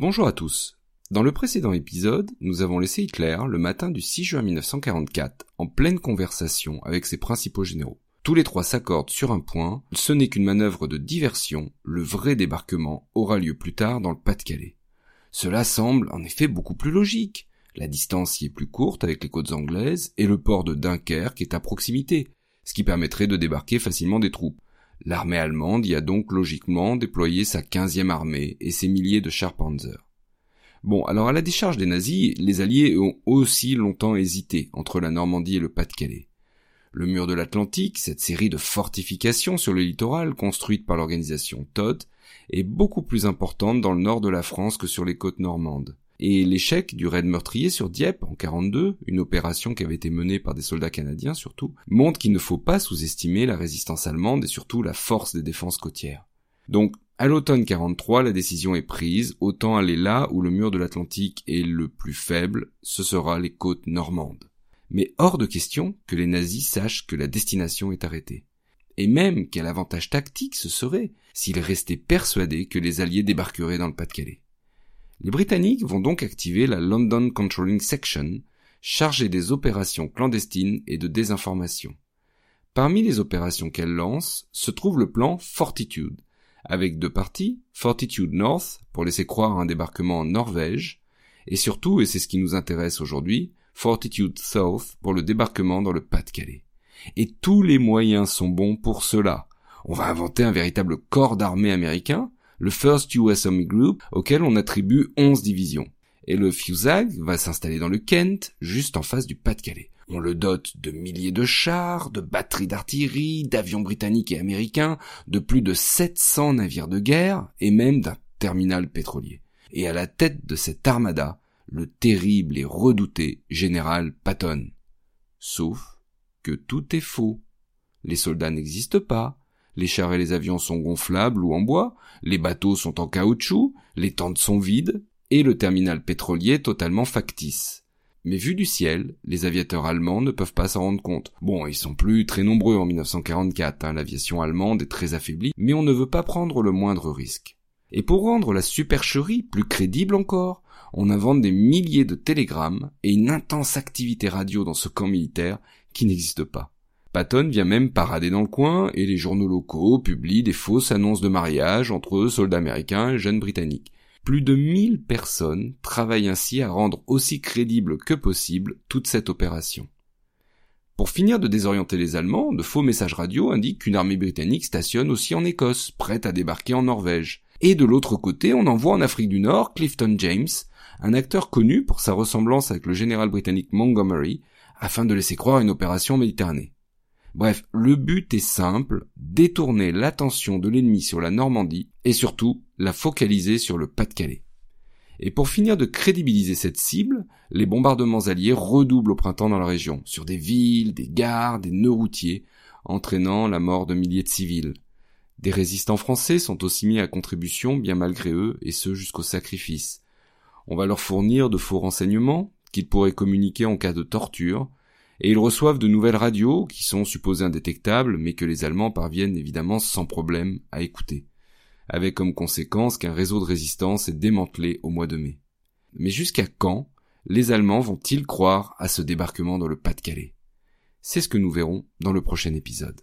Bonjour à tous. Dans le précédent épisode, nous avons laissé Hitler le matin du 6 juin 1944 en pleine conversation avec ses principaux généraux. Tous les trois s'accordent sur un point, ce n'est qu'une manœuvre de diversion, le vrai débarquement aura lieu plus tard dans le Pas-de-Calais. Cela semble en effet beaucoup plus logique. La distance y est plus courte avec les côtes anglaises et le port de Dunkerque est à proximité, ce qui permettrait de débarquer facilement des troupes. L'armée allemande y a donc logiquement déployé sa quinzième armée et ses milliers de chars Panzer. Bon, alors à la décharge des nazis, les Alliés ont aussi longtemps hésité entre la Normandie et le Pas-de-Calais. Le mur de l'Atlantique, cette série de fortifications sur le littoral construite par l'organisation Todd, est beaucoup plus importante dans le nord de la France que sur les côtes normandes. Et l'échec du raid meurtrier sur Dieppe en 42, une opération qui avait été menée par des soldats canadiens surtout, montre qu'il ne faut pas sous-estimer la résistance allemande et surtout la force des défenses côtières. Donc, à l'automne 43, la décision est prise, autant aller là où le mur de l'Atlantique est le plus faible, ce sera les côtes normandes mais hors de question que les nazis sachent que la destination est arrêtée. Et même quel avantage tactique ce serait s'ils restaient persuadés que les Alliés débarqueraient dans le Pas-de-Calais. Les Britanniques vont donc activer la London Controlling Section, chargée des opérations clandestines et de désinformation. Parmi les opérations qu'elle lance se trouve le plan Fortitude, avec deux parties, Fortitude North, pour laisser croire un débarquement en Norvège, et surtout, et c'est ce qui nous intéresse aujourd'hui, Fortitude South pour le débarquement dans le Pas-de-Calais. Et tous les moyens sont bons pour cela. On va inventer un véritable corps d'armée américain, le First US Army Group, auquel on attribue 11 divisions. Et le FUSAG va s'installer dans le Kent, juste en face du Pas-de-Calais. On le dote de milliers de chars, de batteries d'artillerie, d'avions britanniques et américains, de plus de 700 navires de guerre, et même d'un terminal pétrolier. Et à la tête de cette armada, le terrible et redouté général Patton. Sauf que tout est faux. Les soldats n'existent pas, les chars et les avions sont gonflables ou en bois, les bateaux sont en caoutchouc, les tentes sont vides, et le terminal pétrolier totalement factice. Mais vu du ciel, les aviateurs allemands ne peuvent pas s'en rendre compte. Bon, ils sont plus très nombreux en 1944, hein, l'aviation allemande est très affaiblie, mais on ne veut pas prendre le moindre risque. Et pour rendre la supercherie plus crédible encore, on invente des milliers de télégrammes et une intense activité radio dans ce camp militaire qui n'existe pas. Patton vient même parader dans le coin et les journaux locaux publient des fausses annonces de mariage entre soldats américains et jeunes britanniques. Plus de 1000 personnes travaillent ainsi à rendre aussi crédible que possible toute cette opération. Pour finir de désorienter les Allemands, de faux messages radio indiquent qu'une armée britannique stationne aussi en Écosse, prête à débarquer en Norvège. Et de l'autre côté, on envoie en Afrique du Nord Clifton James, un acteur connu pour sa ressemblance avec le général britannique Montgomery, afin de laisser croire une opération Méditerranée. Bref, le but est simple, détourner l'attention de l'ennemi sur la Normandie et surtout la focaliser sur le Pas-de-Calais. Et pour finir de crédibiliser cette cible, les bombardements alliés redoublent au printemps dans la région, sur des villes, des gares, des nœuds routiers, entraînant la mort de milliers de civils. Des résistants français sont aussi mis à contribution bien malgré eux, et ce jusqu'au sacrifice. On va leur fournir de faux renseignements qu'ils pourraient communiquer en cas de torture, et ils reçoivent de nouvelles radios qui sont supposées indétectables, mais que les Allemands parviennent évidemment sans problème à écouter, avec comme conséquence qu'un réseau de résistance est démantelé au mois de mai. Mais jusqu'à quand les Allemands vont-ils croire à ce débarquement dans le Pas-de-Calais? C'est ce que nous verrons dans le prochain épisode.